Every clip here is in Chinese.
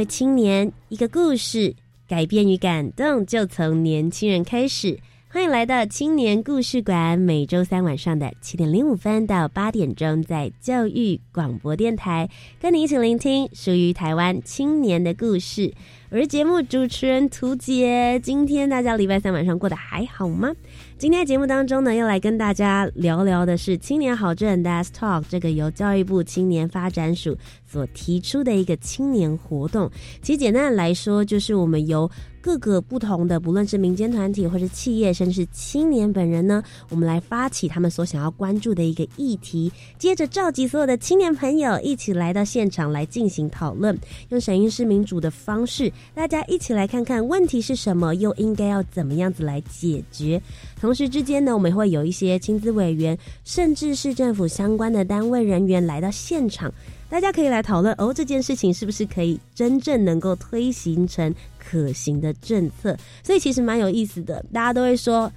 位青年，一个故事，改变与感动就从年轻人开始。欢迎来到青年故事馆，每周三晚上的七点零五分到八点钟，在教育广播电台，跟你一起聆听属于台湾青年的故事。我是节目主持人涂杰，今天大家礼拜三晚上过得还好吗？今天节目当中呢，要来跟大家聊聊的是青年好证 Desk Talk，这个由教育部青年发展署所提出的一个青年活动。其实简单的来说，就是我们由各个不同的，不论是民间团体或者企业，甚至是青年本人呢，我们来发起他们所想要关注的一个议题，接着召集所有的青年朋友一起来到现场来进行讨论，用审议式民主的方式，大家一起来看看问题是什么，又应该要怎么样子来解决。同时之间呢，我们会有一些亲子委员，甚至是政府相关的单位人员来到现场，大家可以来讨论哦，这件事情是不是可以真正能够推行成可行的政策？所以其实蛮有意思的。大家都会说，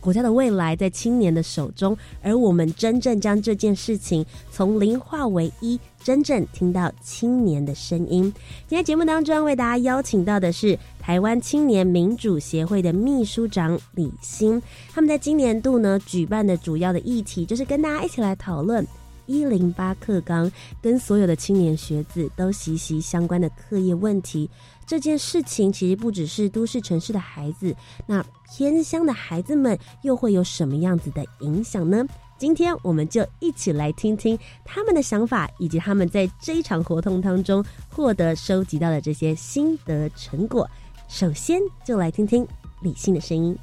国家的未来在青年的手中，而我们真正将这件事情从零化为一。真正听到青年的声音。今天节目当中为大家邀请到的是台湾青年民主协会的秘书长李欣。他们在今年度呢举办的主要的议题，就是跟大家一起来讨论一零八课纲跟所有的青年学子都息息相关的课业问题。这件事情其实不只是都市城市的孩子，那偏乡的孩子们又会有什么样子的影响呢？今天我们就一起来听听他们的想法，以及他们在这一场活动当中获得收集到的这些心得成果。首先，就来听听李信的声音。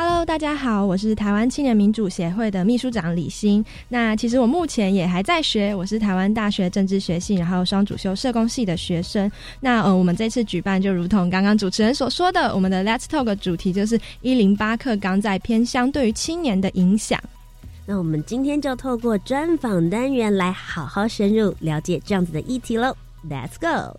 Hello，大家好，我是台湾青年民主协会的秘书长李欣。那其实我目前也还在学，我是台湾大学政治学系，然后双主修社工系的学生。那呃，我们这次举办就如同刚刚主持人所说的，我们的 Let's Talk 主题就是一零八课纲在偏乡对于青年的影响。那我们今天就透过专访单元来好好深入了解这样子的议题喽。Let's go！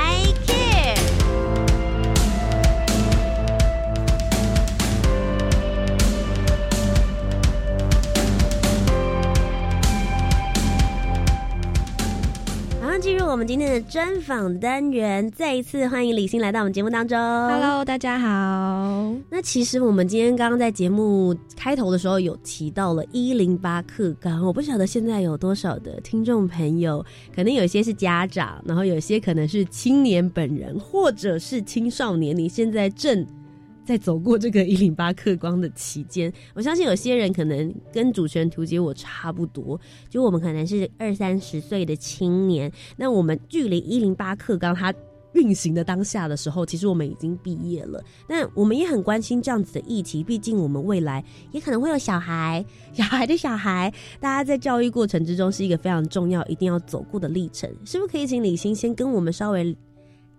我们今天的专访单元，再一次欢迎李欣来到我们节目当中。Hello，大家好。那其实我们今天刚刚在节目开头的时候有提到了一零八课纲，我不晓得现在有多少的听众朋友，可能有些是家长，然后有些可能是青年本人，或者是青少年，你现在正在走过这个一零八克光的期间。我相信有些人可能跟主持人图姐我差不多，就我们可能是二三十岁的青年，那我们距离一零八克光它。运行的当下的时候，其实我们已经毕业了，但我们也很关心这样子的议题。毕竟我们未来也可能会有小孩，小孩的小孩，大家在教育过程之中是一个非常重要、一定要走过的历程。是不是可以请李欣先跟我们稍微？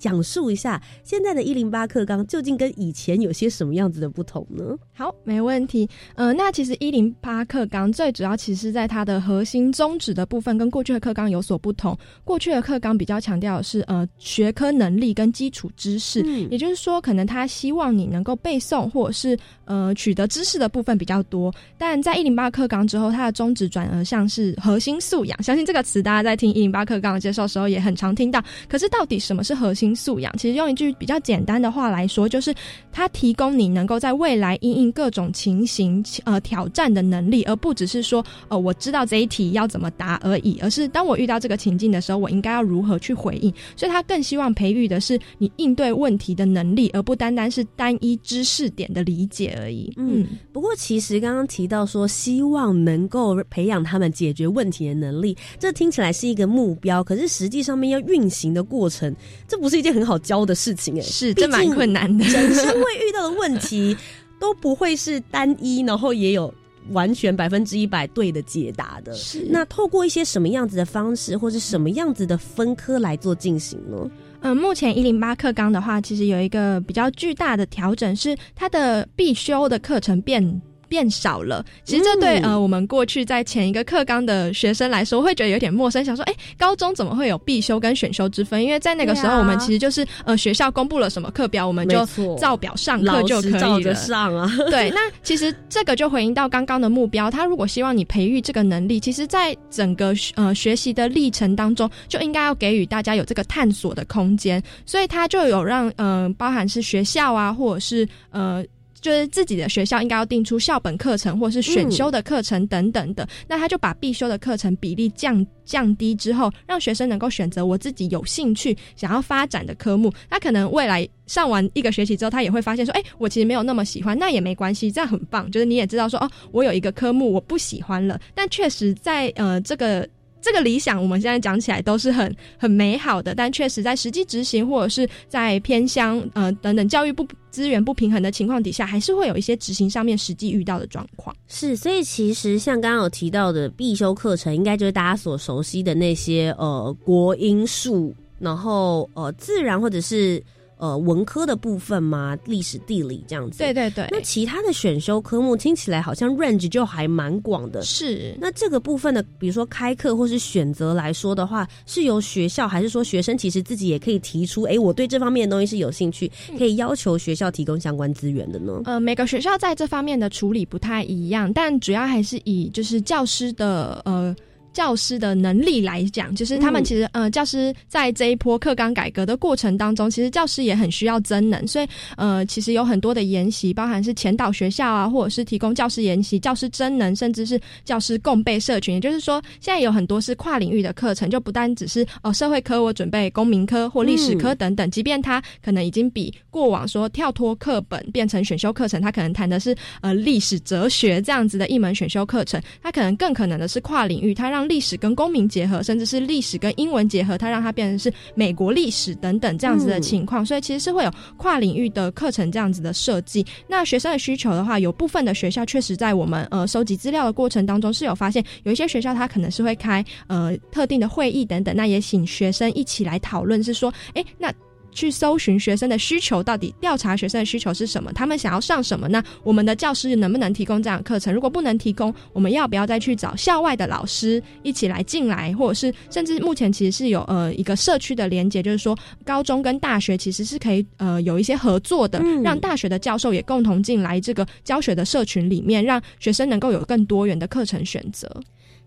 讲述一下现在的一零八课纲究竟跟以前有些什么样子的不同呢？好，没问题。呃，那其实一零八课纲最主要其实在它的核心宗旨的部分跟过去的课纲有所不同。过去的课纲比较强调的是呃学科能力跟基础知识，也就是说可能他希望你能够背诵或者是呃取得知识的部分比较多。但在一零八课纲之后，它的宗旨转而像是核心素养。相信这个词大家在听一零八课纲的介绍时候也很常听到。可是到底什么是核心？心素养。其实用一句比较简单的话来说，就是它提供你能够在未来应应各种情形呃挑战的能力，而不只是说呃我知道这一题要怎么答而已，而是当我遇到这个情境的时候，我应该要如何去回应。所以他更希望培育的是你应对问题的能力，而不单单是单一知识点的理解而已。嗯，不过其实刚刚提到说，希望能够培养他们解决问题的能力，这听起来是一个目标，可是实际上面要运行的过程，这不是一件很好教的事情哎，是这蛮困难的。人生会遇到的问题都不会是单一，然后也有完全百分之一百对的解答的。是那透过一些什么样子的方式，或是什么样子的分科来做进行呢？嗯，目前一零八课纲的话，其实有一个比较巨大的调整，是它的必修的课程变。变少了，其实这对呃我们过去在前一个课纲的学生来说，会觉得有点陌生，想说，哎，高中怎么会有必修跟选修之分？因为在那个时候，我们其实就是呃学校公布了什么课表，我们就照表上课就可以照着上啊。对，那其实这个就回应到刚刚的目标，他如果希望你培育这个能力，其实在整个呃学习的历程当中，就应该要给予大家有这个探索的空间，所以他就有让嗯，包含是学校啊，或者是呃。就是自己的学校应该要定出校本课程或是选修的课程等等的，那他就把必修的课程比例降降低之后，让学生能够选择我自己有兴趣想要发展的科目。他可能未来上完一个学期之后，他也会发现说，哎，我其实没有那么喜欢，那也没关系，这样很棒。就是你也知道说，哦，我有一个科目我不喜欢了，但确实在呃这个。这个理想，我们现在讲起来都是很很美好的，但确实在实际执行或者是在偏乡呃等等教育不资源不平衡的情况底下，还是会有一些执行上面实际遇到的状况。是，所以其实像刚刚有提到的必修课程，应该就是大家所熟悉的那些呃国音数，然后呃自然或者是。呃，文科的部分吗？历史、地理这样子。对对对。那其他的选修科目听起来好像 range 就还蛮广的。是。那这个部分的，比如说开课或是选择来说的话，是由学校还是说学生其实自己也可以提出？哎，我对这方面的东西是有兴趣，可以要求学校提供相关资源的呢？呃，每个学校在这方面的处理不太一样，但主要还是以就是教师的呃。教师的能力来讲，就是他们其实呃，教师在这一波课纲改革的过程当中，其实教师也很需要增能，所以呃，其实有很多的研习，包含是前导学校啊，或者是提供教师研习、教师增能，甚至是教师共备社群。也就是说，现在有很多是跨领域的课程，就不单只是哦社会科，我准备公民科或历史科等等，即便他可能已经比过往说跳脱课本变成选修课程，他可能谈的是呃历史哲学这样子的一门选修课程，他可能更可能的是跨领域，他让历史跟公民结合，甚至是历史跟英文结合，它让它变成是美国历史等等这样子的情况，所以其实是会有跨领域的课程这样子的设计。那学生的需求的话，有部分的学校确实在我们呃收集资料的过程当中是有发现，有一些学校它可能是会开呃特定的会议等等，那也请学生一起来讨论，是说，哎，那。去搜寻学生的需求，到底调查学生的需求是什么？他们想要上什么？那我们的教师能不能提供这样的课程？如果不能提供，我们要不要再去找校外的老师一起来进来？或者是甚至目前其实是有呃一个社区的连接，就是说高中跟大学其实是可以呃有一些合作的，让大学的教授也共同进来这个教学的社群里面，让学生能够有更多元的课程选择。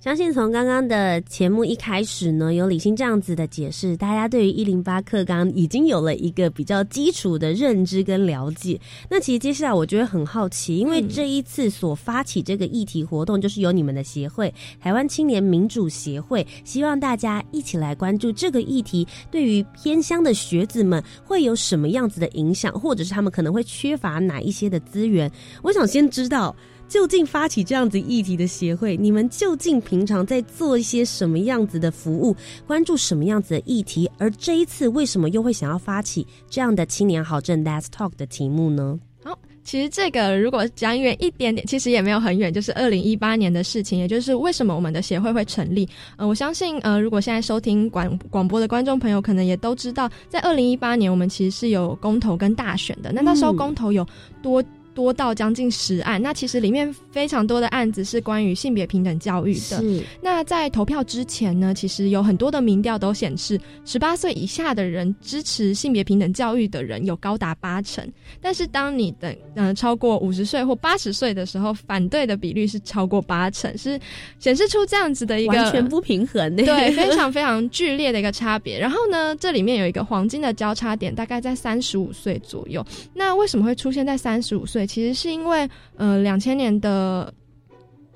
相信从刚刚的节目一开始呢，有李欣这样子的解释，大家对于一零八课纲已经有了一个比较基础的认知跟了解。那其实接下来我觉得很好奇，因为这一次所发起这个议题活动，就是由你们的协会——台湾青年民主协会，希望大家一起来关注这个议题，对于偏乡的学子们会有什么样子的影响，或者是他们可能会缺乏哪一些的资源？我想先知道。究竟发起这样子议题的协会，你们究竟平常在做一些什么样子的服务，关注什么样子的议题？而这一次为什么又会想要发起这样的青年好政 Let's Talk 的题目呢？好，其实这个如果讲远一点点，其实也没有很远，就是二零一八年的事情，也就是为什么我们的协会会成立。呃，我相信呃，如果现在收听广广播的观众朋友，可能也都知道，在二零一八年我们其实是有公投跟大选的。那那时候公投有多。多到将近十案。那其实里面非常多的案子是关于性别平等教育的。那在投票之前呢，其实有很多的民调都显示，十八岁以下的人支持性别平等教育的人有高达八成。但是当你等嗯超过五十岁或八十岁的时候，反对的比率是超过八成，是显示出这样子的一个完全不平衡。对，非常非常剧烈的一个差别。然后呢，这里面有一个黄金的交叉点，大概在三十五岁左右。那为什么会出现在三十五岁？其实是因为呃两千年的。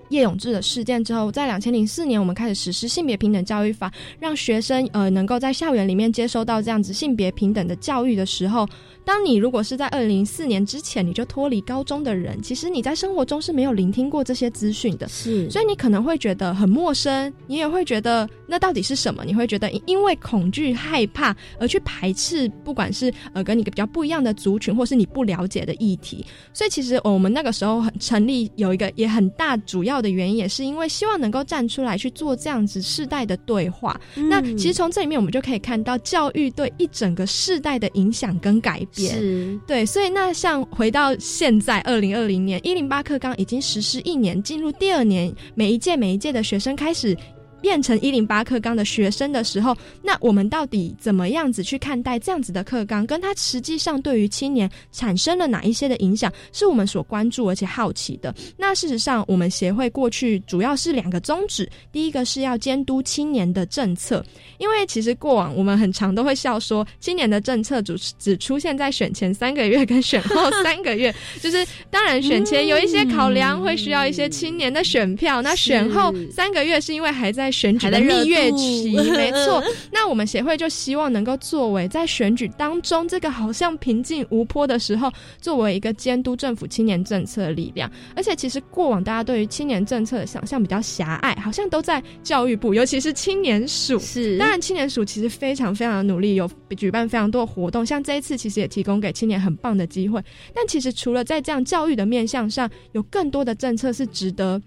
叶永志的事件之后，在两千零四年，我们开始实施性别平等教育法，让学生呃能够在校园里面接收到这样子性别平等的教育的时候。当你如果是在二零零四年之前你就脱离高中的人，其实你在生活中是没有聆听过这些资讯的，是，所以你可能会觉得很陌生，你也会觉得那到底是什么？你会觉得因为恐惧害怕而去排斥，不管是呃跟你比较不一样的族群，或是你不了解的议题。所以其实我们那个时候很成立有一个也很大主要的原因，也是因为希望能够站出来去做这样子世代的对话。那其实从这里面我们就可以看到教育对一整个世代的影响跟改变。是对，所以那像回到现在二零二零年一零八课纲已经实施一年，进入第二年，每一届每一届的学生开始。变成一零八课纲的学生的时候，那我们到底怎么样子去看待这样子的课纲？跟他实际上对于青年产生了哪一些的影响，是我们所关注而且好奇的。那事实上，我们协会过去主要是两个宗旨：第一个是要监督青年的政策，因为其实过往我们很常都会笑说，青年的政策只只出现在选前三个月跟选后三个月，就是当然选前有一些考量，会需要一些青年的选票，那选后三个月是因为还在。选举的蜜月期，没错。那我们协会就希望能够作为在选举当中这个好像平静无波的时候，作为一个监督政府青年政策的力量。而且，其实过往大家对于青年政策的想象比较狭隘，好像都在教育部，尤其是青年署。是，当然青年署其实非常非常的努力，有举办非常多的活动，像这一次其实也提供给青年很棒的机会。但其实除了在这样教育的面向上，有更多的政策是值得。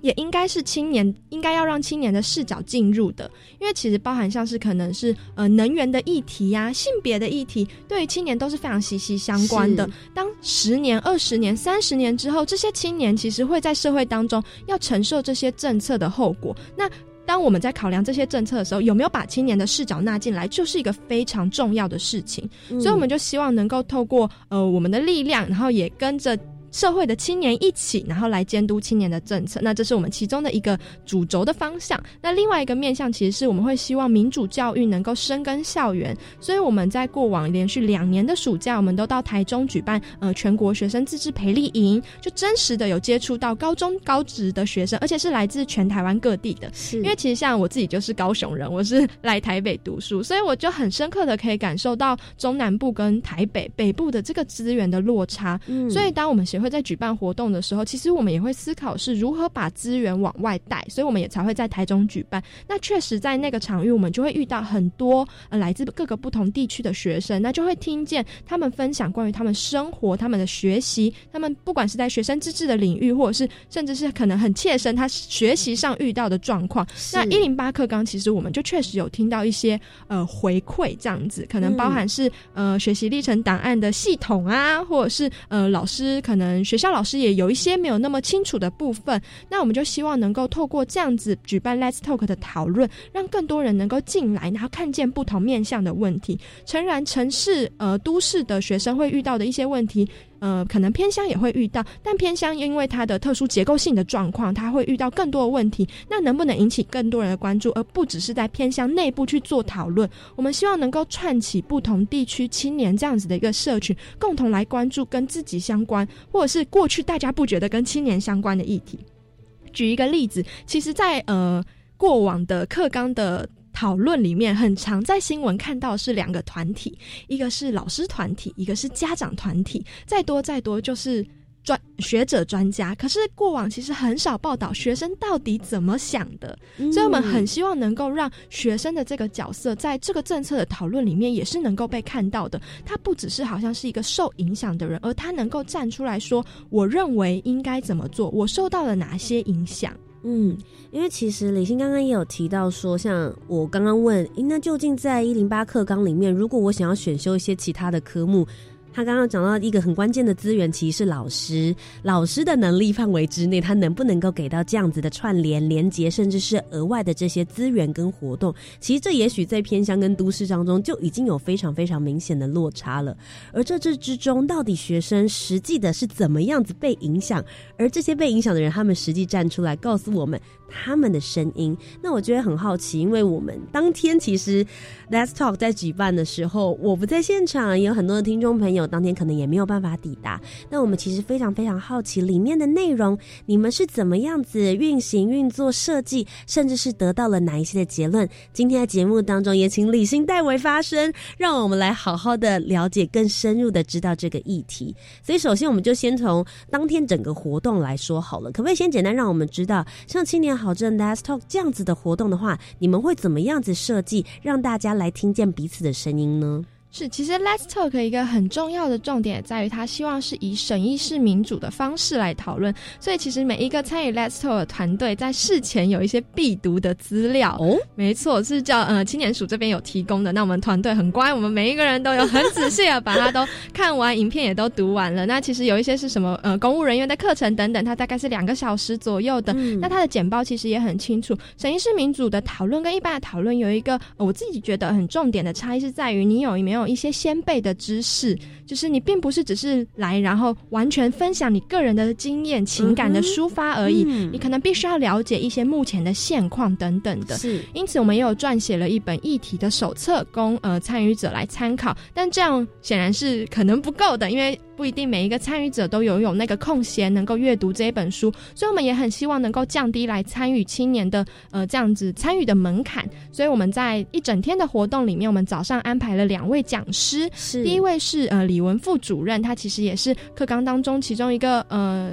也应该是青年应该要让青年的视角进入的，因为其实包含像是可能是呃能源的议题呀、性别的议题，对于青年都是非常息息相关的。当十年、二十年、三十年之后，这些青年其实会在社会当中要承受这些政策的后果。那当我们在考量这些政策的时候，有没有把青年的视角纳进来，就是一个非常重要的事情。所以我们就希望能够透过呃我们的力量，然后也跟着。社会的青年一起，然后来监督青年的政策，那这是我们其中的一个主轴的方向。那另外一个面向，其实是我们会希望民主教育能够深耕校园，所以我们在过往连续两年的暑假，我们都到台中举办呃全国学生自治培力营，就真实的有接触到高中高职的学生，而且是来自全台湾各地的。是，因为其实像我自己就是高雄人，我是来台北读书，所以我就很深刻的可以感受到中南部跟台北北部的这个资源的落差。嗯，所以当我们协会在举办活动的时候，其实我们也会思考是如何把资源往外带，所以我们也才会在台中举办。那确实，在那个场域，我们就会遇到很多呃来自各个不同地区的学生，那就会听见他们分享关于他们生活、他们的学习，他们不管是在学生自治的领域，或者是甚至是可能很切身他学习上遇到的状况。那一零八课纲，其实我们就确实有听到一些呃回馈，这样子可能包含是呃学习历程档案的系统啊，或者是呃老师可能学校。老师也有一些没有那么清楚的部分，那我们就希望能够透过这样子举办 Let's Talk 的讨论，让更多人能够进来，然后看见不同面向的问题。诚然，城市呃都市的学生会遇到的一些问题。呃，可能偏乡也会遇到，但偏乡因为它的特殊结构性的状况，它会遇到更多的问题。那能不能引起更多人的关注，而不只是在偏乡内部去做讨论？我们希望能够串起不同地区青年这样子的一个社群，共同来关注跟自己相关，或者是过去大家不觉得跟青年相关的议题。举一个例子，其实，在呃过往的课纲的。讨论里面很常在新闻看到是两个团体，一个是老师团体，一个是家长团体，再多再多就是专学者专家。可是过往其实很少报道学生到底怎么想的，所以我们很希望能够让学生的这个角色在这个政策的讨论里面也是能够被看到的。他不只是好像是一个受影响的人，而他能够站出来说：“我认为应该怎么做，我受到了哪些影响。”嗯，因为其实李欣刚刚也有提到说，像我刚刚问，那究竟在一零八课纲里面，如果我想要选修一些其他的科目，他刚刚讲到一个很关键的资源，其实是老师。老师的能力范围之内，他能不能够给到这样子的串联、连接，甚至是额外的这些资源跟活动？其实这也许在偏乡跟都市当中就已经有非常非常明显的落差了。而这这之中，到底学生实际的是怎么样子被影响？而这些被影响的人，他们实际站出来告诉我们他们的声音。那我觉得很好奇，因为我们当天其实 Let's Talk 在举办的时候，我不在现场，有很多的听众朋友。当天可能也没有办法抵达，那我们其实非常非常好奇里面的内容，你们是怎么样子运行、运作、设计，甚至是得到了哪一些的结论？今天的节目当中也请李欣代为发声，让我们来好好的了解、更深入的知道这个议题。所以，首先我们就先从当天整个活动来说好了，可不可以先简单让我们知道，像青年好这 Last Talk 这样子的活动的话，你们会怎么样子设计，让大家来听见彼此的声音呢？是，其实 Let's Talk 一个很重要的重点在于，他希望是以审议式民主的方式来讨论。所以，其实每一个参与 Let's Talk 的团队在事前有一些必读的资料。哦，没错，是叫呃青年署这边有提供的。那我们团队很乖，我们每一个人都有很仔细的把它都看完，影片也都读完了。那其实有一些是什么呃公务人员的课程等等，它大概是两个小时左右的。那它的简报其实也很清楚。审议式民主的讨论跟一般的讨论有一个我自己觉得很重点的差异是在于，你有没有。有一些先辈的知识，就是你并不是只是来，然后完全分享你个人的经验、情感的抒发而已。你可能必须要了解一些目前的现况等等的。是，因此我们也有撰写了一本议题的手册，供呃参与者来参考。但这样显然是可能不够的，因为。不一定每一个参与者都有有那个空闲能够阅读这一本书，所以我们也很希望能够降低来参与青年的呃这样子参与的门槛。所以我们在一整天的活动里面，我们早上安排了两位讲师，第一位是呃李文副主任，他其实也是课纲当中其中一个呃。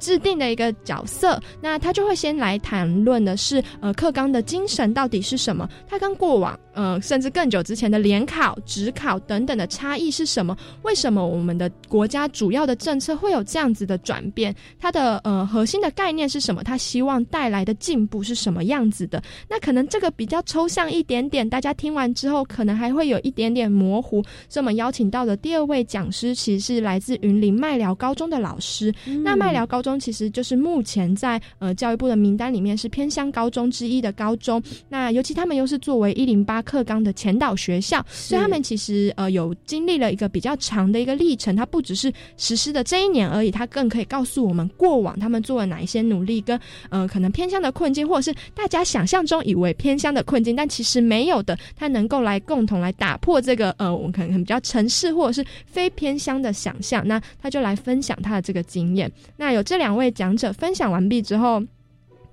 制定的一个角色，那他就会先来谈论的是，呃，课纲的精神到底是什么？他跟过往，呃，甚至更久之前的联考、职考等等的差异是什么？为什么我们的国家主要的政策会有这样子的转变？它的呃核心的概念是什么？他希望带来的进步是什么样子的？那可能这个比较抽象一点点，大家听完之后可能还会有一点点模糊。所以我们邀请到的第二位讲师，其实是来自云林麦寮高中的老师。那麦寮高中。其实就是目前在呃教育部的名单里面是偏乡高中之一的高中，那尤其他们又是作为一零八课纲的前导学校，所以他们其实呃有经历了一个比较长的一个历程。它不只是实施的这一年而已，它更可以告诉我们过往他们做了哪一些努力，跟呃可能偏乡的困境，或者是大家想象中以为偏乡的困境，但其实没有的，它能够来共同来打破这个呃我们可能比较城市或者是非偏乡的想象。那他就来分享他的这个经验。那有这两位讲者分享完毕之后。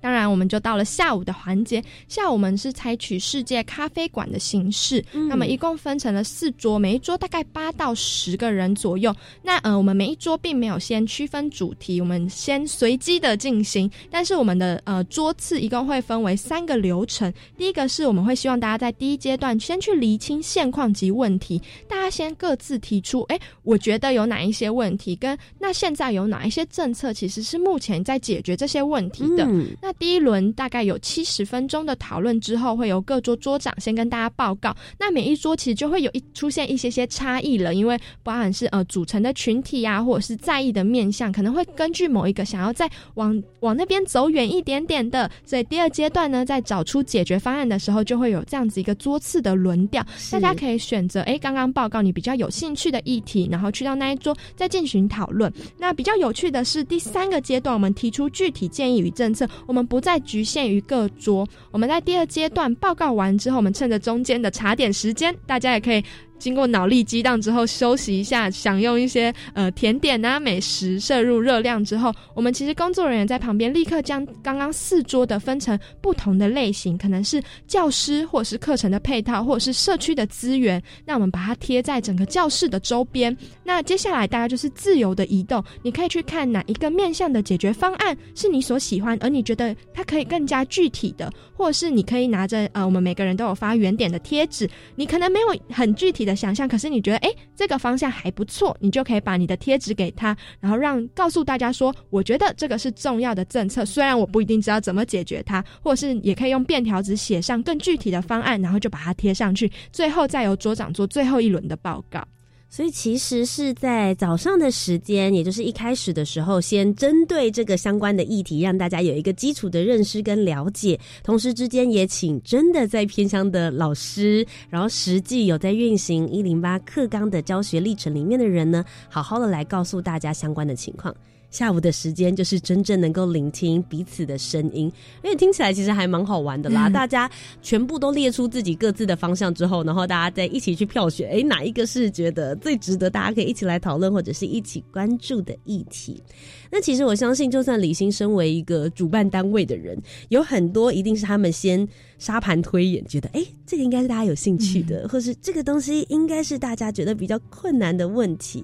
当然，我们就到了下午的环节。下午我们是采取世界咖啡馆的形式，那么一共分成了四桌，每一桌大概八到十个人左右。那呃，我们每一桌并没有先区分主题，我们先随机的进行。但是我们的呃桌次一共会分为三个流程。第一个是我们会希望大家在第一阶段先去厘清现况及问题，大家先各自提出，哎，我觉得有哪一些问题，跟那现在有哪一些政策其实是目前在解决这些问题的。那第一轮大概有七十分钟的讨论之后，会由各桌桌长先跟大家报告。那每一桌其实就会有一出现一些些差异了，因为包含是呃组成的群体呀，或者是在意的面向，可能会根据某一个想要再往往那边走远一点点的。所以第二阶段呢，在找出解决方案的时候，就会有这样子一个桌次的轮调，大家可以选择哎刚刚报告你比较有兴趣的议题，然后去到那一桌再进行讨论。那比较有趣的是第三个阶段，我们提出具体建议与政策，我们。我们不再局限于各桌，我们在第二阶段报告完之后，我们趁着中间的茶点时间，大家也可以。经过脑力激荡之后，休息一下，享用一些呃甜点啊美食，摄入热量之后，我们其实工作人员在旁边立刻将刚刚四桌的分成不同的类型，可能是教师，或者是课程的配套，或者是社区的资源。那我们把它贴在整个教室的周边。那接下来大家就是自由的移动，你可以去看哪一个面向的解决方案是你所喜欢，而你觉得它可以更加具体的，或者是你可以拿着呃我们每个人都有发圆点的贴纸，你可能没有很具体。的想象，可是你觉得哎，这个方向还不错，你就可以把你的贴纸给他，然后让告诉大家说，我觉得这个是重要的政策，虽然我不一定知道怎么解决它，或者是也可以用便条纸写上更具体的方案，然后就把它贴上去，最后再由桌长做最后一轮的报告。所以其实是在早上的时间，也就是一开始的时候，先针对这个相关的议题，让大家有一个基础的认识跟了解。同时之间也请真的在偏乡的老师，然后实际有在运行一零八课纲的教学历程里面的人呢，好好的来告诉大家相关的情况。下午的时间就是真正能够聆听彼此的声音，因为听起来其实还蛮好玩的啦。大家全部都列出自己各自的方向之后，然后大家再一起去票选，哎，哪一个是觉得最值得大家可以一起来讨论或者是一起关注的议题？那其实我相信，就算李欣身为一个主办单位的人，有很多一定是他们先沙盘推演，觉得哎，这个应该是大家有兴趣的，或是这个东西应该是大家觉得比较困难的问题，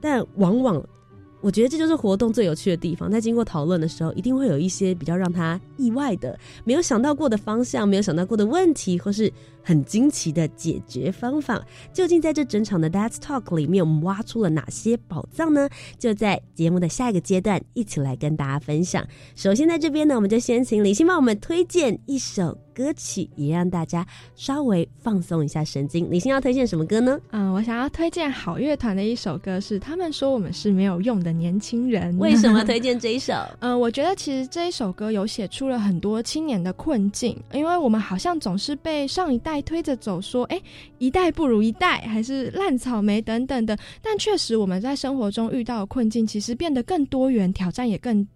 但往往。我觉得这就是活动最有趣的地方，在经过讨论的时候，一定会有一些比较让他意外的、没有想到过的方向，没有想到过的问题，或是。很惊奇的解决方法，究竟在这整场的 That's Talk 里面，我们挖出了哪些宝藏呢？就在节目的下一个阶段，一起来跟大家分享。首先在这边呢，我们就先请李欣帮我们推荐一首歌曲，也让大家稍微放松一下神经。李欣要推荐什么歌呢？嗯，我想要推荐好乐团的一首歌，是他们说我们是没有用的年轻人。为什么推荐这一首？嗯，我觉得其实这一首歌有写出了很多青年的困境，因为我们好像总是被上一代。推着走，说哎，一代不如一代，还是烂草莓等等的。但确实，我们在生活中遇到的困境，其实变得更多元，挑战也更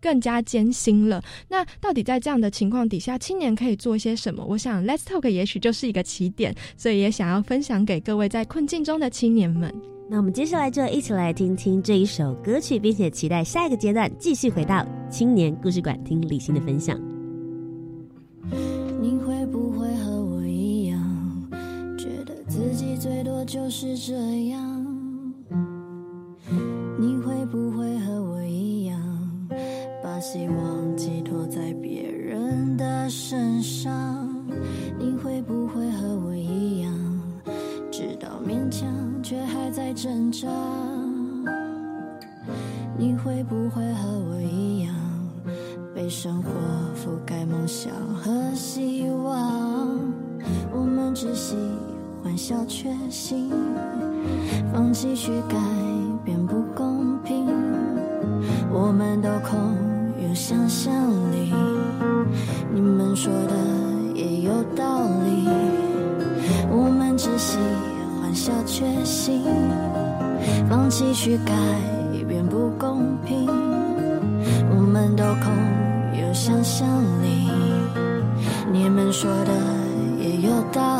更加艰辛了。那到底在这样的情况底下，青年可以做些什么？我想，Let's Talk 也许就是一个起点，所以也想要分享给各位在困境中的青年们。那我们接下来就一起来听听这一首歌曲，并且期待下一个阶段继续回到青年故事馆，听李欣的分享。你会不会和？自己最多就是这样，你会不会和我一样，把希望寄托在别人的身上？你会不会和我一样，知道勉强却还在挣扎？你会不会和我一样，被生活覆盖梦想和希望？我们只喜。欢笑却行，放弃去改变不公平。我们都空有想象力，你们说的也有道理。我们只喜欢笑却行，放弃去改变不公平。我们都空有想象力，你们说的也有道理。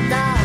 也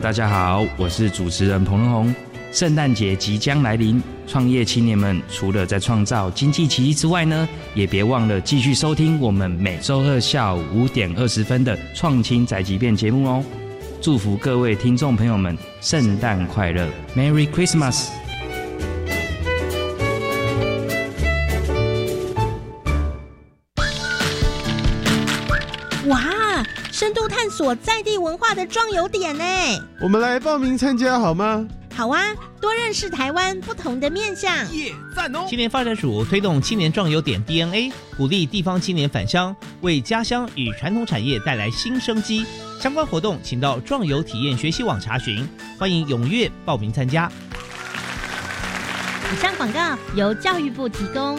大家好，我是主持人彭仁宏。圣诞节即将来临，创业青年们除了在创造经济奇迹之外呢，也别忘了继续收听我们每周二下午五点二十分的创青宅急便节目哦。祝福各位听众朋友们圣诞快乐，Merry Christmas！度探索在地文化的壮游点呢！我们来报名参加好吗？好啊，多认识台湾不同的面向。耶，赞哦！青年发展署推动青年壮游点 DNA，鼓励地方青年返乡，为家乡与传统产业带来新生机。相关活动，请到壮游体验学习网查询。欢迎踊跃报名参加。以上广告由教育部提供。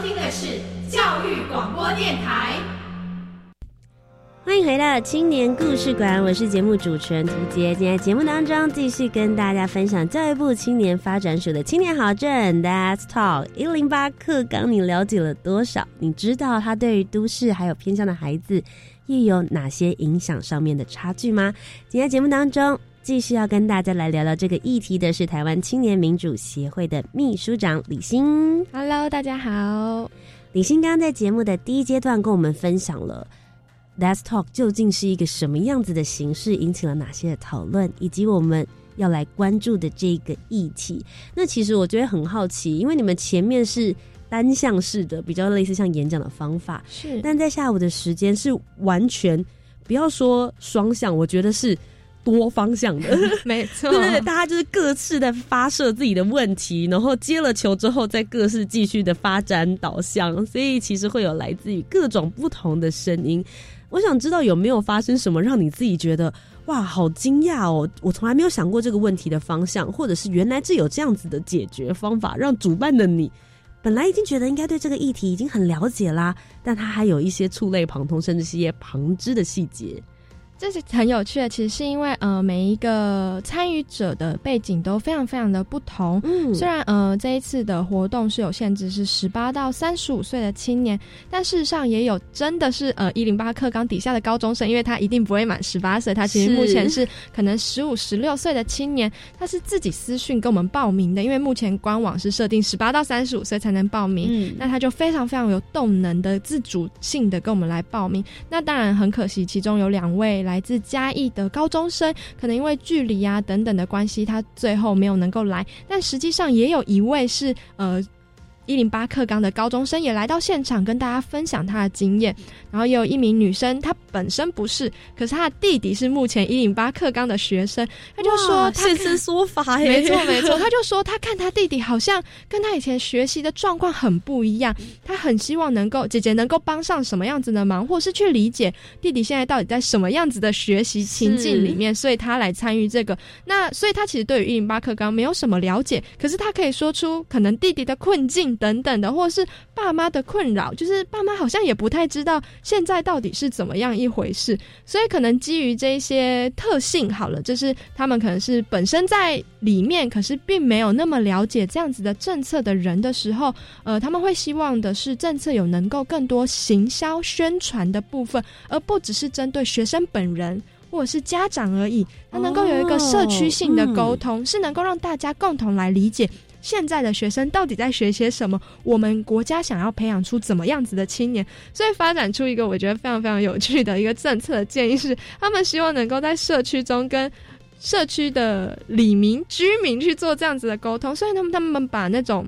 听的是教育广播电台。欢迎回到青年故事馆，我是节目主持人涂杰。今天节目当中继续跟大家分享教育部青年发展署的青年好证 That's Talk 一零八课纲，你了解了多少？你知道它对于都市还有偏乡的孩子又有哪些影响上面的差距吗？今天节目当中继续要跟大家来聊聊这个议题的是台湾青年民主协会的秘书长李欣。Hello，大家好。李欣刚刚在节目的第一阶段跟我们分享了 Let's Talk 究竟是一个什么样子的形式，引起了哪些的讨论，以及我们要来关注的这个议题。那其实我觉得很好奇，因为你们前面是单向式的，比较类似像演讲的方法，是但在下午的时间是完全不要说双向，我觉得是多方向的。没错，对对对，大家就是各自在发射自己的问题，然后接了球之后，再各自继续的发展导向，所以其实会有来自于各种不同的声音。我想知道有没有发生什么让你自己觉得哇，好惊讶哦！我从来没有想过这个问题的方向，或者是原来这有这样子的解决方法，让主办的你本来已经觉得应该对这个议题已经很了解啦，但他还有一些触类旁通，甚至是一些旁支的细节。这是很有趣的，其实是因为呃每一个参与者的背景都非常非常的不同。嗯虽然呃这一次的活动是有限制是十八到三十五岁的青年，但事实上也有真的是呃一零八课纲底下的高中生，因为他一定不会满十八岁，他其实目前是可能十五十六岁的青年，他是自己私讯跟我们报名的，因为目前官网是设定十八到三十五岁才能报名。嗯那他就非常非常有动能的自主性的跟我们来报名。那当然很可惜，其中有两位来自嘉义的高中生，可能因为距离啊等等的关系，他最后没有能够来。但实际上也有一位是呃。一零八课纲的高中生也来到现场跟大家分享他的经验，然后也有一名女生，她本身不是，可是她的弟弟是目前一零八课纲的学生，他就说哇他看现身说法耶，没错没错，他就说他看他弟弟好像跟他以前学习的状况很不一样，他很希望能够姐姐能够帮上什么样子的忙，或是去理解弟弟现在到底在什么样子的学习情境里面，所以他来参与这个。那所以他其实对于一零八课纲没有什么了解，可是他可以说出可能弟弟的困境等等的，或是爸妈的困扰，就是爸妈好像也不太知道现在到底是怎么样一回事，所以可能基于这一些特性，好了，就是他们可能是本身在里面，可是并没有那么了解这样子的政策的人的时候，呃，他们会希望的是政策有能够更多行销宣传的部分，而不只是针对学生本人。或者是家长而已，他能够有一个社区性的沟通，是能够让大家共同来理解现在的学生到底在学些什么，我们国家想要培养出怎么样子的青年，所以发展出一个我觉得非常非常有趣的一个政策建议是，他们希望能够在社区中跟社区的里民居民去做这样子的沟通，所以他们他们把那种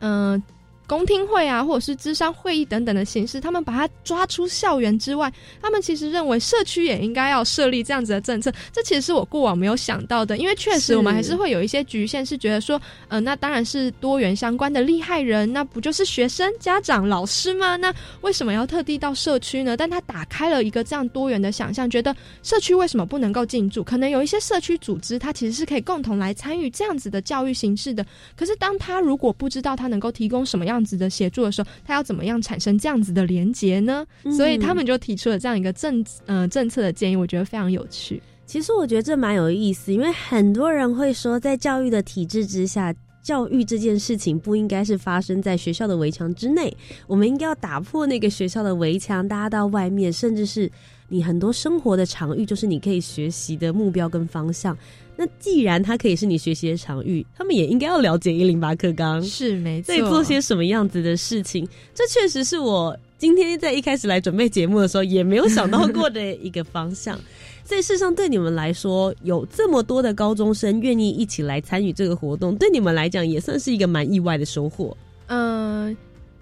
嗯。公听会啊，或者是智商会议等等的形式，他们把它抓出校园之外，他们其实认为社区也应该要设立这样子的政策。这其实是我过往没有想到的，因为确实我们还是会有一些局限，是觉得说，呃，那当然是多元相关的厉害人，那不就是学生、家长、老师吗？那为什么要特地到社区呢？但他打开了一个这样多元的想象，觉得社区为什么不能够进驻？可能有一些社区组织，它其实是可以共同来参与这样子的教育形式的。可是当他如果不知道他能够提供什么样，样子的协助的时候，他要怎么样产生这样子的连结呢？所以他们就提出了这样一个政呃政策的建议，我觉得非常有趣。其实我觉得这蛮有意思，因为很多人会说，在教育的体制之下，教育这件事情不应该是发生在学校的围墙之内，我们应该要打破那个学校的围墙，大家到外面，甚至是你很多生活的场域，就是你可以学习的目标跟方向。那既然它可以是你学习的场域，他们也应该要了解一零八课纲是没错，在做些什么样子的事情。这确实是我今天在一开始来准备节目的时候也没有想到过的一个方向。所以事上，对你们来说，有这么多的高中生愿意一起来参与这个活动，对你们来讲也算是一个蛮意外的收获。嗯。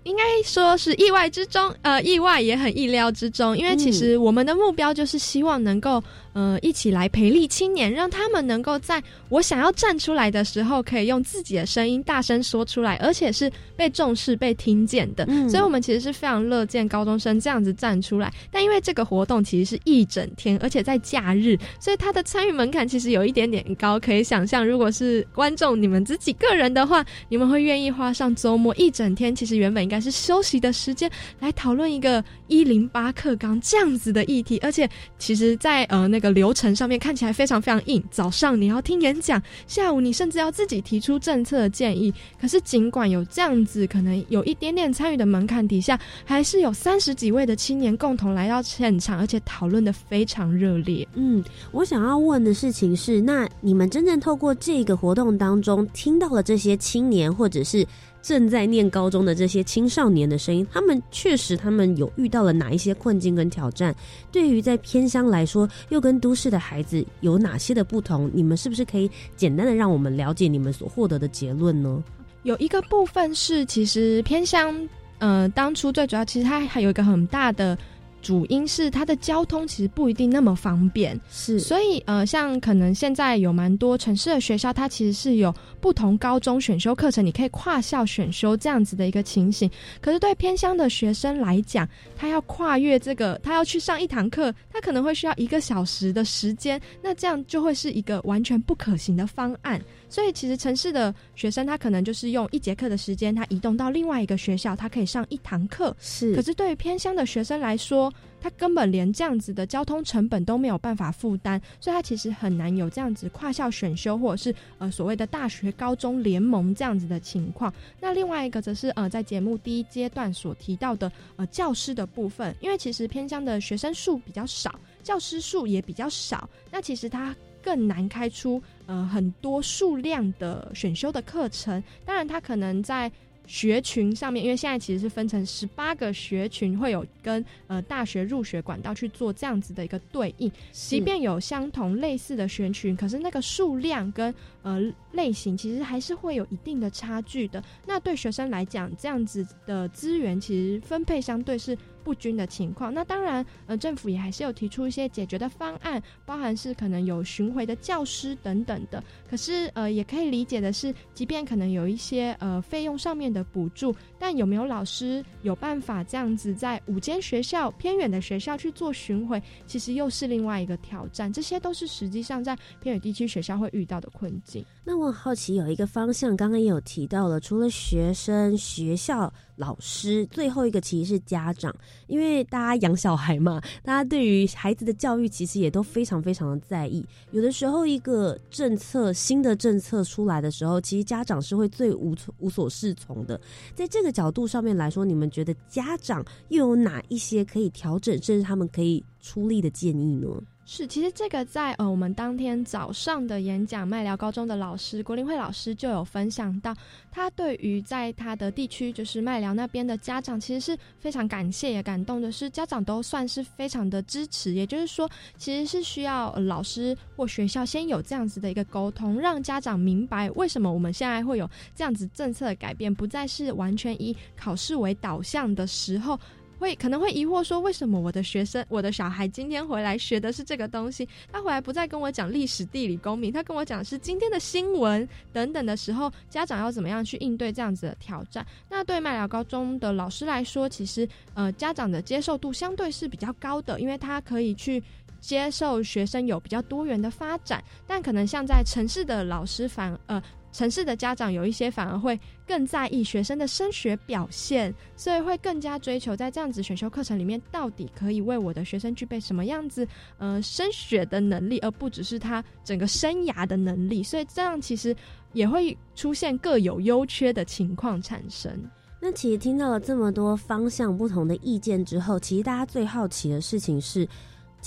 应该说是意外之中，呃，意外也很意料之中，因为其实我们的目标就是希望能够，呃，一起来培力青年，让他们能够在我想要站出来的时候，可以用自己的声音大声说出来，而且是被重视、被听见的。所以，我们其实是非常乐见高中生这样子站出来。但因为这个活动其实是一整天，而且在假日，所以它的参与门槛其实有一点点高。可以想象，如果是观众你们自己个人的话，你们会愿意花上周末一整天？其实原本应该。是休息的时间来讨论一个一零八课纲这样子的议题，而且其实，在呃那个流程上面看起来非常非常硬。早上你要听演讲，下午你甚至要自己提出政策建议。可是尽管有这样子可能有一点点参与的门槛底下，还是有三十几位的青年共同来到现场，而且讨论的非常热烈。嗯，我想要问的事情是，那你们真正透过这个活动当中听到了这些青年，或者是？正在念高中的这些青少年的声音，他们确实，他们有遇到了哪一些困境跟挑战？对于在偏乡来说，又跟都市的孩子有哪些的不同？你们是不是可以简单的让我们了解你们所获得的结论呢？有一个部分是，其实偏乡，呃，当初最主要，其实它还有一个很大的。主因是它的交通其实不一定那么方便，是，所以呃，像可能现在有蛮多城市的学校，它其实是有不同高中选修课程，你可以跨校选修这样子的一个情形。可是对偏乡的学生来讲，他要跨越这个，他要去上一堂课，他可能会需要一个小时的时间，那这样就会是一个完全不可行的方案。所以，其实城市的学生他可能就是用一节课的时间，他移动到另外一个学校，他可以上一堂课。是，可是对于偏乡的学生来说，他根本连这样子的交通成本都没有办法负担，所以他其实很难有这样子跨校选修或者是呃所谓的大学高中联盟这样子的情况。那另外一个则是呃在节目第一阶段所提到的呃教师的部分，因为其实偏乡的学生数比较少，教师数也比较少，那其实他。更难开出呃很多数量的选修的课程，当然它可能在。学群上面，因为现在其实是分成十八个学群，会有跟呃大学入学管道去做这样子的一个对应。即便有相同类似的学群，可是那个数量跟呃类型其实还是会有一定的差距的。那对学生来讲，这样子的资源其实分配相对是不均的情况。那当然，呃，政府也还是有提出一些解决的方案，包含是可能有巡回的教师等等的。可是呃，也可以理解的是，即便可能有一些呃费用上面的。补助，但有没有老师有办法这样子在五间学校偏远的学校去做巡回？其实又是另外一个挑战。这些都是实际上在偏远地区学校会遇到的困境。那我好奇有一个方向，刚刚也有提到了，除了学生、学校、老师，最后一个其实是家长，因为大家养小孩嘛，大家对于孩子的教育其实也都非常非常的在意。有的时候一个政策新的政策出来的时候，其实家长是会最无无所适从的。在这个角度上面来说，你们觉得家长又有哪一些可以调整，甚至他们可以出力的建议呢？是，其实这个在呃我们当天早上的演讲，麦寮高中的老师郭林慧老师就有分享到，他对于在他的地区，就是麦寮那边的家长，其实是非常感谢也感动的，是家长都算是非常的支持。也就是说，其实是需要老师或学校先有这样子的一个沟通，让家长明白为什么我们现在会有这样子政策的改变，不再是完全以考试为导向的时候。会可能会疑惑说，为什么我的学生、我的小孩今天回来学的是这个东西？他回来不再跟我讲历史、地理、公民，他跟我讲是今天的新闻等等的时候，家长要怎么样去应对这样子的挑战？那对麦寮高中的老师来说，其实呃，家长的接受度相对是比较高的，因为他可以去接受学生有比较多元的发展。但可能像在城市的老师反呃。城市的家长有一些反而会更在意学生的升学表现，所以会更加追求在这样子选修课程里面，到底可以为我的学生具备什么样子呃升学的能力，而不只是他整个生涯的能力。所以这样其实也会出现各有优缺的情况产生。那其实听到了这么多方向不同的意见之后，其实大家最好奇的事情是。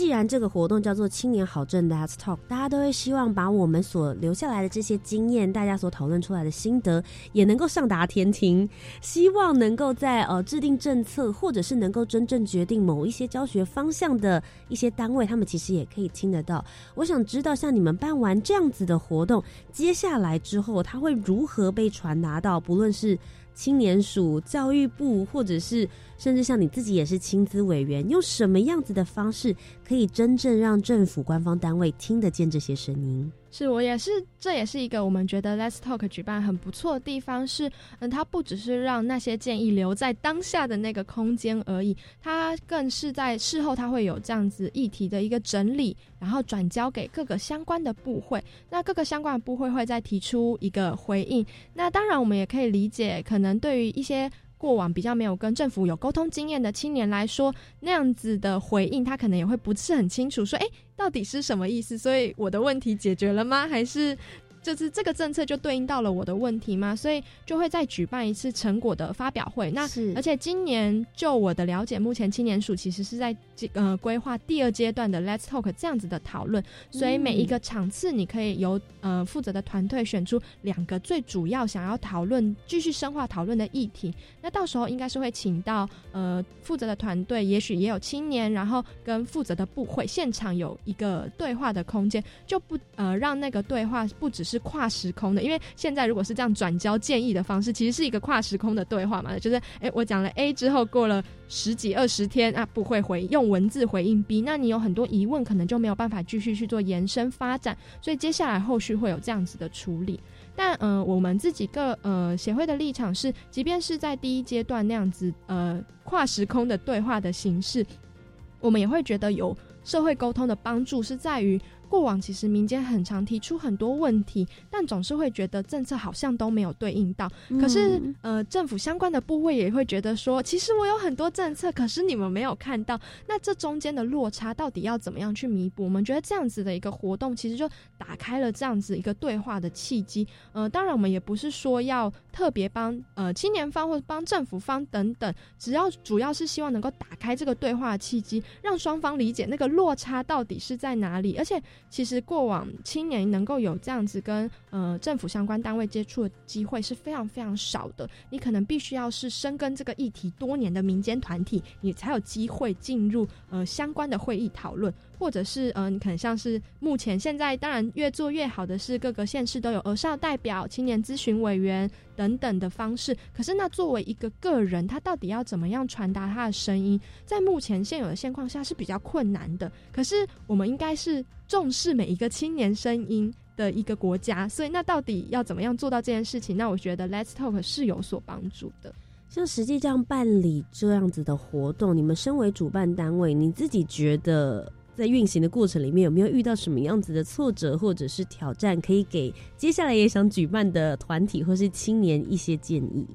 既然这个活动叫做青年好政 Let's Talk，大家都会希望把我们所留下来的这些经验，大家所讨论出来的心得，也能够上达天听。希望能够在呃制定政策，或者是能够真正决定某一些教学方向的一些单位，他们其实也可以听得到。我想知道，像你们办完这样子的活动，接下来之后，它会如何被传达到，不论是。青年署、教育部，或者是甚至像你自己也是亲资委员，用什么样子的方式可以真正让政府官方单位听得见这些声音？是我也是，这也是一个我们觉得 Let's Talk 举办很不错的地方。是，嗯，它不只是让那些建议留在当下的那个空间而已，它更是在事后，它会有这样子议题的一个整理，然后转交给各个相关的部会。那各个相关的部会会再提出一个回应。那当然，我们也可以理解，可能对于一些。过往比较没有跟政府有沟通经验的青年来说，那样子的回应，他可能也会不是很清楚，说，哎，到底是什么意思？所以我的问题解决了吗？还是？就是这个政策就对应到了我的问题吗？所以就会再举办一次成果的发表会。那而且今年就我的了解，目前青年署其实是在呃规划第二阶段的 Let's Talk 这样子的讨论。所以每一个场次，你可以由呃负责的团队选出两个最主要想要讨论、继续深化讨论的议题。那到时候应该是会请到呃负责的团队，也许也有青年，然后跟负责的部会现场有一个对话的空间，就不呃让那个对话不只是。是跨时空的，因为现在如果是这样转交建议的方式，其实是一个跨时空的对话嘛，就是哎，我讲了 A 之后，过了十几二十天啊，不会回用文字回应 B，那你有很多疑问，可能就没有办法继续去做延伸发展，所以接下来后续会有这样子的处理。但呃，我们自己个呃协会的立场是，即便是在第一阶段那样子呃跨时空的对话的形式，我们也会觉得有社会沟通的帮助，是在于。过往其实民间很常提出很多问题，但总是会觉得政策好像都没有对应到。可是，呃，政府相关的部位也会觉得说，其实我有很多政策，可是你们没有看到。那这中间的落差到底要怎么样去弥补？我们觉得这样子的一个活动，其实就打开了这样子一个对话的契机。呃，当然我们也不是说要特别帮呃青年方或者帮政府方等等，只要主要是希望能够打开这个对话的契机，让双方理解那个落差到底是在哪里，而且。其实过往青年能够有这样子跟呃政府相关单位接触的机会是非常非常少的。你可能必须要是深耕这个议题多年的民间团体，你才有机会进入呃相关的会议讨论。或者是呃，你可能像是目前现在当然越做越好的是各个县市都有儿少代表、青年咨询委员等等的方式。可是那作为一个个人，他到底要怎么样传达他的声音，在目前现有的现况下是比较困难的。可是我们应该是重视每一个青年声音的一个国家，所以那到底要怎么样做到这件事情？那我觉得 Let's Talk 是有所帮助的。像实际这样办理这样子的活动，你们身为主办单位，你自己觉得？在运行的过程里面，有没有遇到什么样子的挫折或者是挑战？可以给接下来也想举办的团体或是青年一些建议。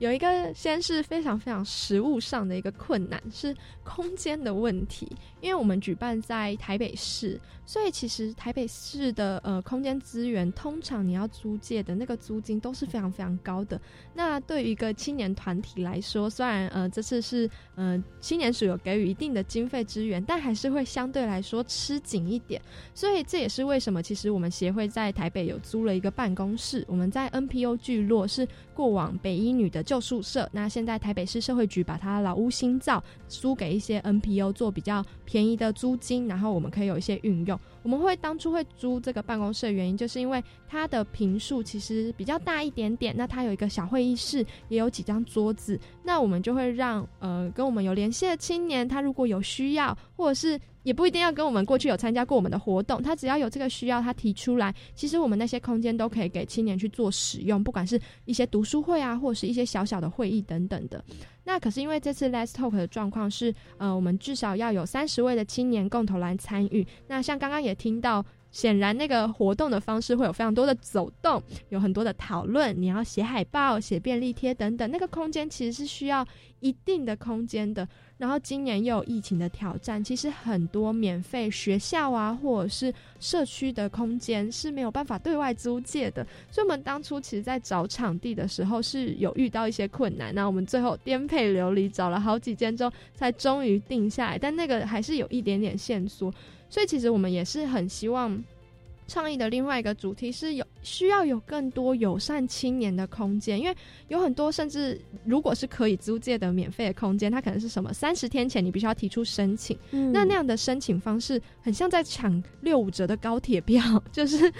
有一个先是非常非常实物上的一个困难是空间的问题，因为我们举办在台北市，所以其实台北市的呃空间资源，通常你要租借的那个租金都是非常非常高的。那对于一个青年团体来说，虽然呃这次是呃青年署有给予一定的经费支援，但还是会相对来说吃紧一点。所以这也是为什么其实我们协会在台北有租了一个办公室，我们在 NPO 聚落是过往北一女的旧宿舍，那现在台北市社会局把它老屋新造，租给一些 NPO 做比较便宜的租金，然后我们可以有一些运用。我们会当初会租这个办公室的原因，就是因为它的平数其实比较大一点点，那它有一个小会议室，也有几张桌子，那我们就会让呃跟我们有联系的青年，他如果有需要，或者是也不一定要跟我们过去有参加过我们的活动，他只要有这个需要，他提出来，其实我们那些空间都可以给青年去做使用，不管是一些读书会啊，或者是一些小小的会议等等的。那可是因为这次 Let's Talk 的状况是，呃，我们至少要有三十位的青年共同来参与。那像刚刚也听到，显然那个活动的方式会有非常多的走动，有很多的讨论，你要写海报、写便利贴等等，那个空间其实是需要一定的空间的。然后今年又有疫情的挑战，其实很多免费学校啊，或者是社区的空间是没有办法对外租借的。所以，我们当初其实，在找场地的时候是有遇到一些困难。那我们最后颠沛流离，找了好几间之后，才终于定下来。但那个还是有一点点线索。所以，其实我们也是很希望。倡议的另外一个主题是有需要有更多友善青年的空间，因为有很多甚至如果是可以租借的免费的空间，它可能是什么三十天前你必须要提出申请，那那样的申请方式很像在抢六五折的高铁票，就是。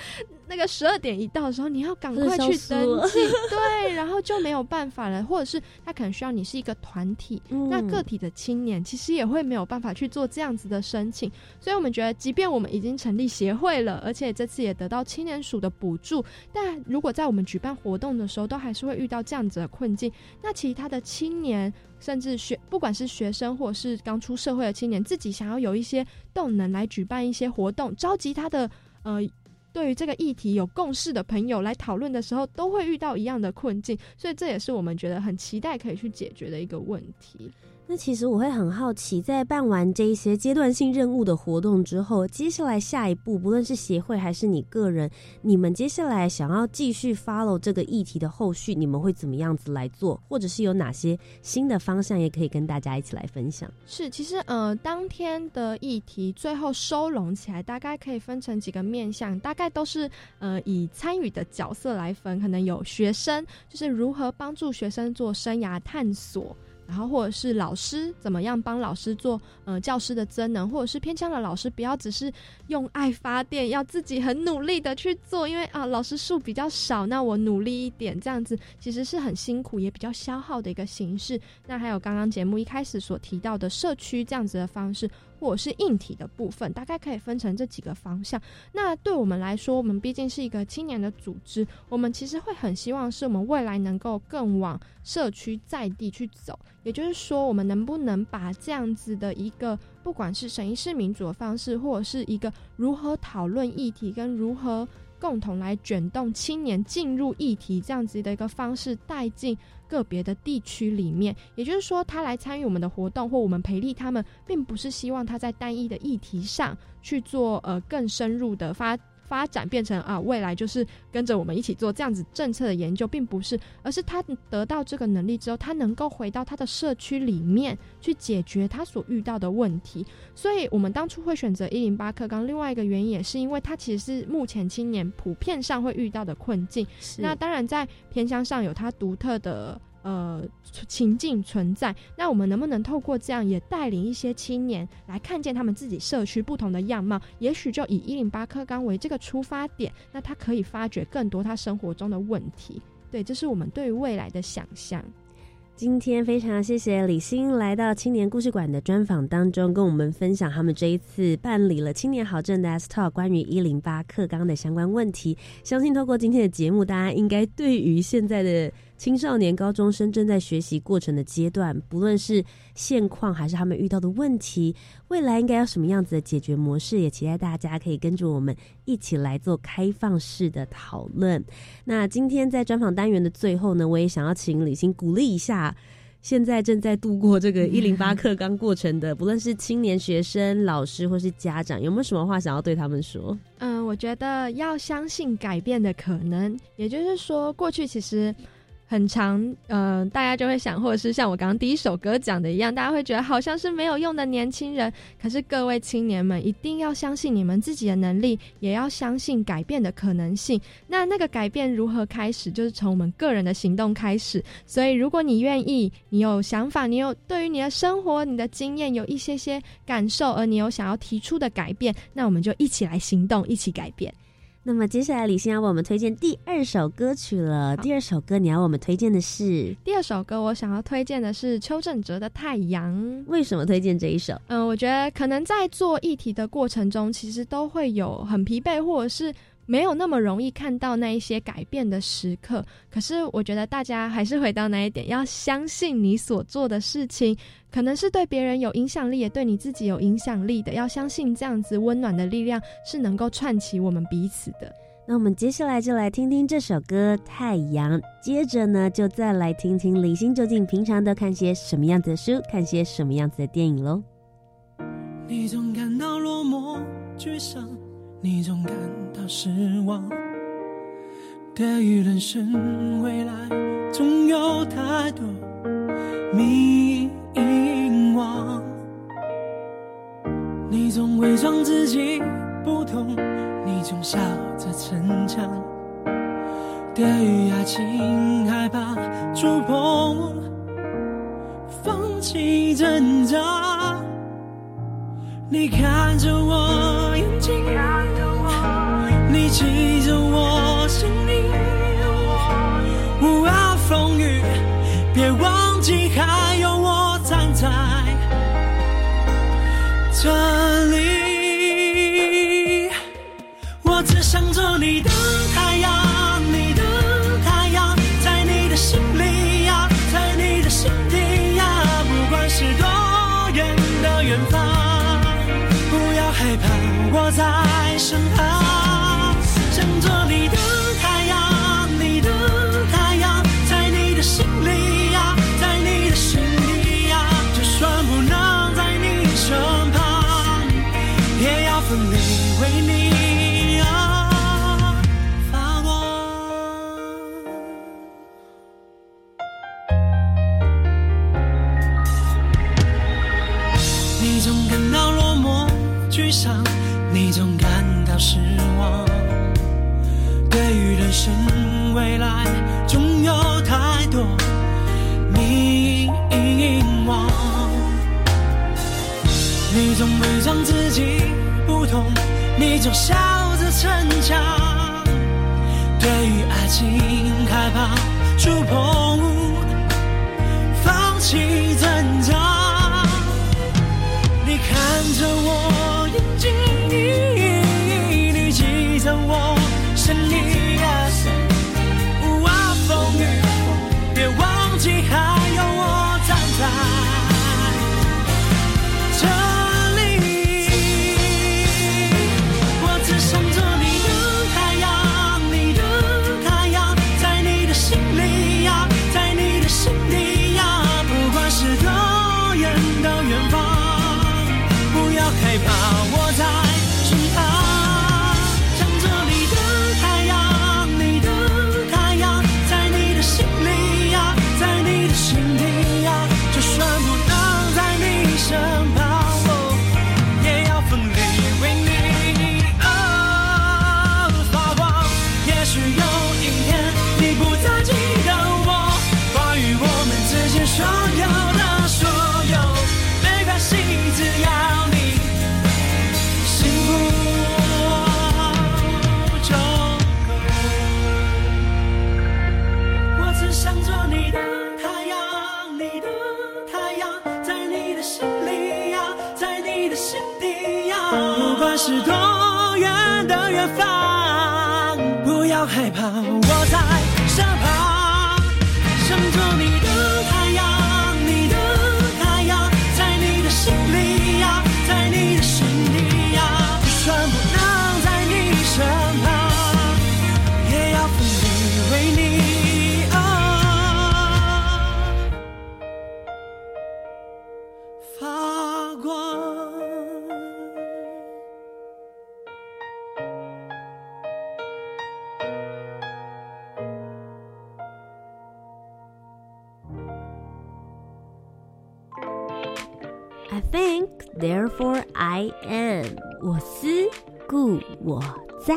那个十二点一到的时候，你要赶快去登记，对，然后就没有办法了。或者是他可能需要你是一个团体，那个体的青年其实也会没有办法去做这样子的申请。所以我们觉得，即便我们已经成立协会了，而且这次也得到青年署的补助，但如果在我们举办活动的时候，都还是会遇到这样子的困境。那其他的青年，甚至学不管是学生或者是刚出社会的青年，自己想要有一些动能来举办一些活动，召集他的呃。对于这个议题有共识的朋友来讨论的时候，都会遇到一样的困境，所以这也是我们觉得很期待可以去解决的一个问题。那其实我会很好奇，在办完这一些阶段性任务的活动之后，接下来下一步，不论是协会还是你个人，你们接下来想要继续 follow 这个议题的后续，你们会怎么样子来做，或者是有哪些新的方向，也可以跟大家一起来分享。是，其实呃，当天的议题最后收拢起来，大概可以分成几个面向，大概都是呃以参与的角色来分，可能有学生，就是如何帮助学生做生涯探索。然后或者是老师怎么样帮老师做呃教师的增能，或者是偏向的老师不要只是用爱发电，要自己很努力的去做，因为啊老师数比较少，那我努力一点这样子其实是很辛苦也比较消耗的一个形式。那还有刚刚节目一开始所提到的社区这样子的方式。或者是硬体的部分，大概可以分成这几个方向。那对我们来说，我们毕竟是一个青年的组织，我们其实会很希望是我们未来能够更往社区在地去走。也就是说，我们能不能把这样子的一个，不管是审议式民主的方式，或者是一个如何讨论议题跟如何。共同来卷动青年进入议题这样子的一个方式带进个别的地区里面，也就是说，他来参与我们的活动或我们培力他们，并不是希望他在单一的议题上去做呃更深入的发。发展变成啊，未来就是跟着我们一起做这样子政策的研究，并不是，而是他得到这个能力之后，他能够回到他的社区里面去解决他所遇到的问题。所以，我们当初会选择一零八课纲，另外一个原因也是因为它其实是目前青年普遍上会遇到的困境。那当然，在偏乡上有它独特的。呃，情境存在，那我们能不能透过这样也带领一些青年来看见他们自己社区不同的样貌？也许就以一零八课纲为这个出发点，那他可以发掘更多他生活中的问题。对，这是我们对未来的想象。今天非常谢谢李欣来到青年故事馆的专访当中，跟我们分享他们这一次办理了青年好证的 S Talk 关于一零八课纲的相关问题。相信透过今天的节目，大家应该对于现在的。青少年、高中生正在学习过程的阶段，不论是现况还是他们遇到的问题，未来应该要什么样子的解决模式，也期待大家可以跟着我们一起来做开放式的讨论。那今天在专访单元的最后呢，我也想要请李欣鼓励一下。现在正在度过这个 一零八课纲过程的，不论是青年学生、老师或是家长，有没有什么话想要对他们说？嗯，我觉得要相信改变的可能，也就是说，过去其实。很长，呃，大家就会想，或者是像我刚刚第一首歌讲的一样，大家会觉得好像是没有用的年轻人。可是各位青年们，一定要相信你们自己的能力，也要相信改变的可能性。那那个改变如何开始，就是从我们个人的行动开始。所以，如果你愿意，你有想法，你有对于你的生活、你的经验有一些些感受，而你有想要提出的改变，那我们就一起来行动，一起改变。那么接下来李欣要为我们推荐第二首歌曲了。第二首歌你要我们推荐的是？第二首歌我想要推荐的是邱正哲的《太阳》。为什么推荐这一首？嗯，我觉得可能在做议题的过程中，其实都会有很疲惫，或者是。没有那么容易看到那一些改变的时刻，可是我觉得大家还是回到那一点，要相信你所做的事情，可能是对别人有影响力，也对你自己有影响力的。要相信这样子温暖的力量是能够串起我们彼此的。那我们接下来就来听听这首歌《太阳》，接着呢就再来听听李欣究竟平常都看些什么样子的书，看些什么样子的电影喽。你总感到落寞、沮丧。你总感到失望，对于人生未来，总有太多迷惘。你总伪装自己不痛，你总笑着逞强。对于爱情害怕触碰，放弃挣扎。你看着我眼睛，你记着我声音。无啊风雨，别忘记还有我站在这痛，你总笑着逞强。对于爱情害怕触碰，放弃害怕。Therefore I am。我思故我在。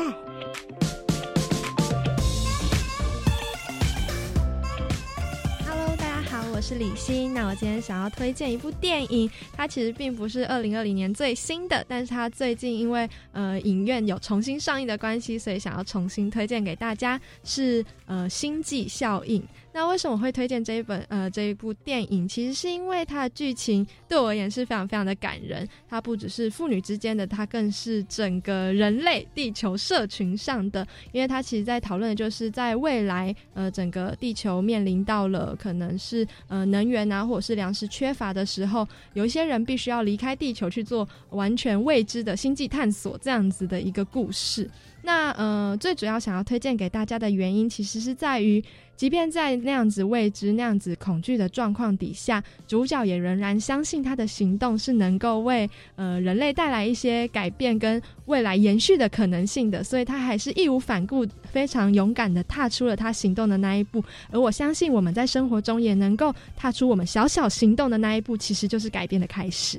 Hello，大家好，我是李欣。那我今天想要推荐一部电影，它其实并不是二零二零年最新的，但是它最近因为呃影院有重新上映的关系，所以想要重新推荐给大家，是呃《星际效应》。那为什么会推荐这一本呃这一部电影？其实是因为它的剧情对我而言是非常非常的感人。它不只是父女之间的，它更是整个人类地球社群上的。因为它其实在讨论的就是在未来呃整个地球面临到了可能是呃能源啊或者是粮食缺乏的时候，有一些人必须要离开地球去做完全未知的星际探索这样子的一个故事。那呃，最主要想要推荐给大家的原因，其实是在于，即便在那样子未知、那样子恐惧的状况底下，主角也仍然相信他的行动是能够为呃人类带来一些改变跟未来延续的可能性的，所以他还是义无反顾、非常勇敢的踏出了他行动的那一步。而我相信，我们在生活中也能够踏出我们小小行动的那一步，其实就是改变的开始。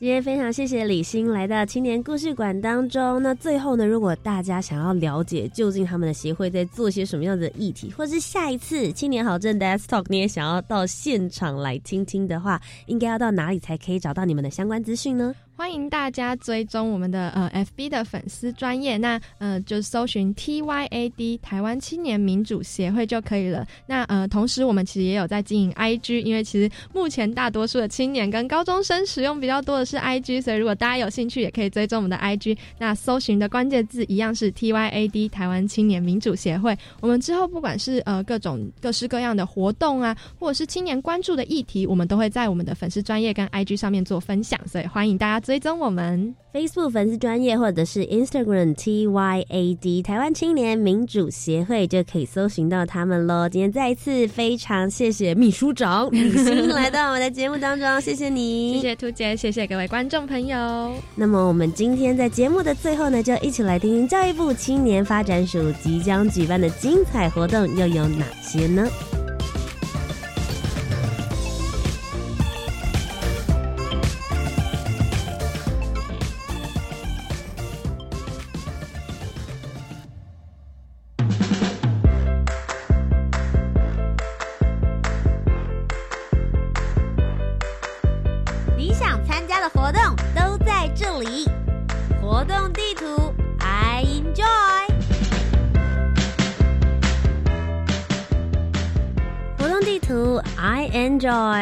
今天非常谢谢李欣来到青年故事馆当中。那最后呢，如果大家想要了解究竟他们的协会在做些什么样的议题，或是下一次青年好证的 STALK 你也想要到现场来听听的话，应该要到哪里才可以找到你们的相关资讯呢？欢迎大家追踪我们的呃 FB 的粉丝专业，那呃就搜寻 TYAD 台湾青年民主协会就可以了。那呃同时我们其实也有在经营 IG，因为其实目前大多数的青年跟高中生使用比较多的是 IG，所以如果大家有兴趣也可以追踪我们的 IG。那搜寻的关键字一样是 TYAD 台湾青年民主协会。我们之后不管是呃各种各式各样的活动啊，或者是青年关注的议题，我们都会在我们的粉丝专业跟 IG 上面做分享，所以欢迎大家追踪我们。Facebook 粉丝专业或者是 Instagram TYAD 台湾青年民主协会就可以搜寻到他们喽。今天再一次非常谢谢秘书长李欣来到我们的节目当中，谢谢你，谢谢兔姐，谢谢各位观众朋友。那么我们今天在节目的最后呢，就一起来听听教育部青年发展署即将举办的精彩活动又有哪些呢？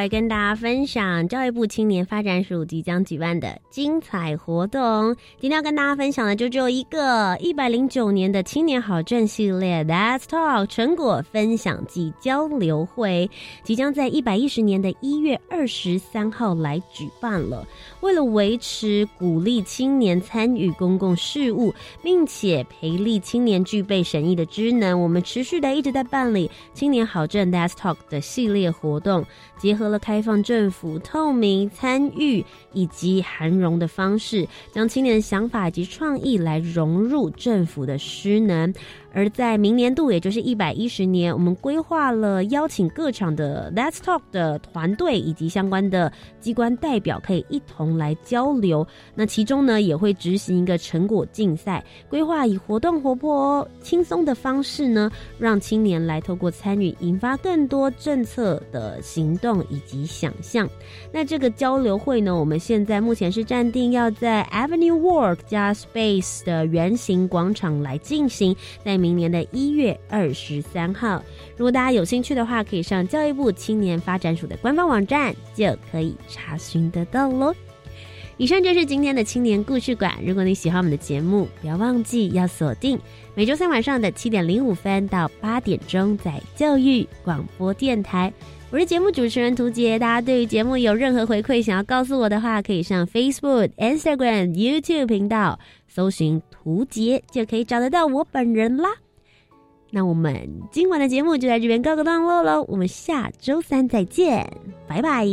Enjoy 跟大分享教育部青年发展署即将举办的精彩活动。今天要跟大家分享的就只有一个一百零九年的青年好证系列 That's Talk 成果分享暨交流会，即将在一百一十年的一月二十三号来举办了。为了维持鼓励青年参与公共事务，并且培力青年具备审议的职能，我们持续的一直在办理青年好证 That's Talk 的系列活动，结合了开放政府、透明参与以及涵容的方式，将青年的想法以及创意来融入政府的失能。而在明年度，也就是一百一十年，我们规划了邀请各场的 Let's Talk 的团队以及相关的机关代表，可以一同来交流。那其中呢，也会执行一个成果竞赛，规划以活动活泼、轻松的方式呢，让青年来透过参与，引发更多政策的行动以及想象。那这个交流会呢，我们现在目前是暂定要在 Avenue Walk 加 Space 的圆形广场来进行，在明年的一月二十三号。如果大家有兴趣的话，可以上教育部青年发展署的官方网站就可以查询得到喽。以上就是今天的青年故事馆。如果你喜欢我们的节目，不要忘记要锁定每周三晚上的七点零五分到八点钟，在教育广播电台。我是节目主持人涂杰，大家对于节目有任何回馈想要告诉我的话，可以上 Facebook、Instagram、YouTube 频道搜寻 吴杰，就可以找得到我本人啦。那我们今晚的节目就在这边告个段落喽，我们下周三再见，拜拜。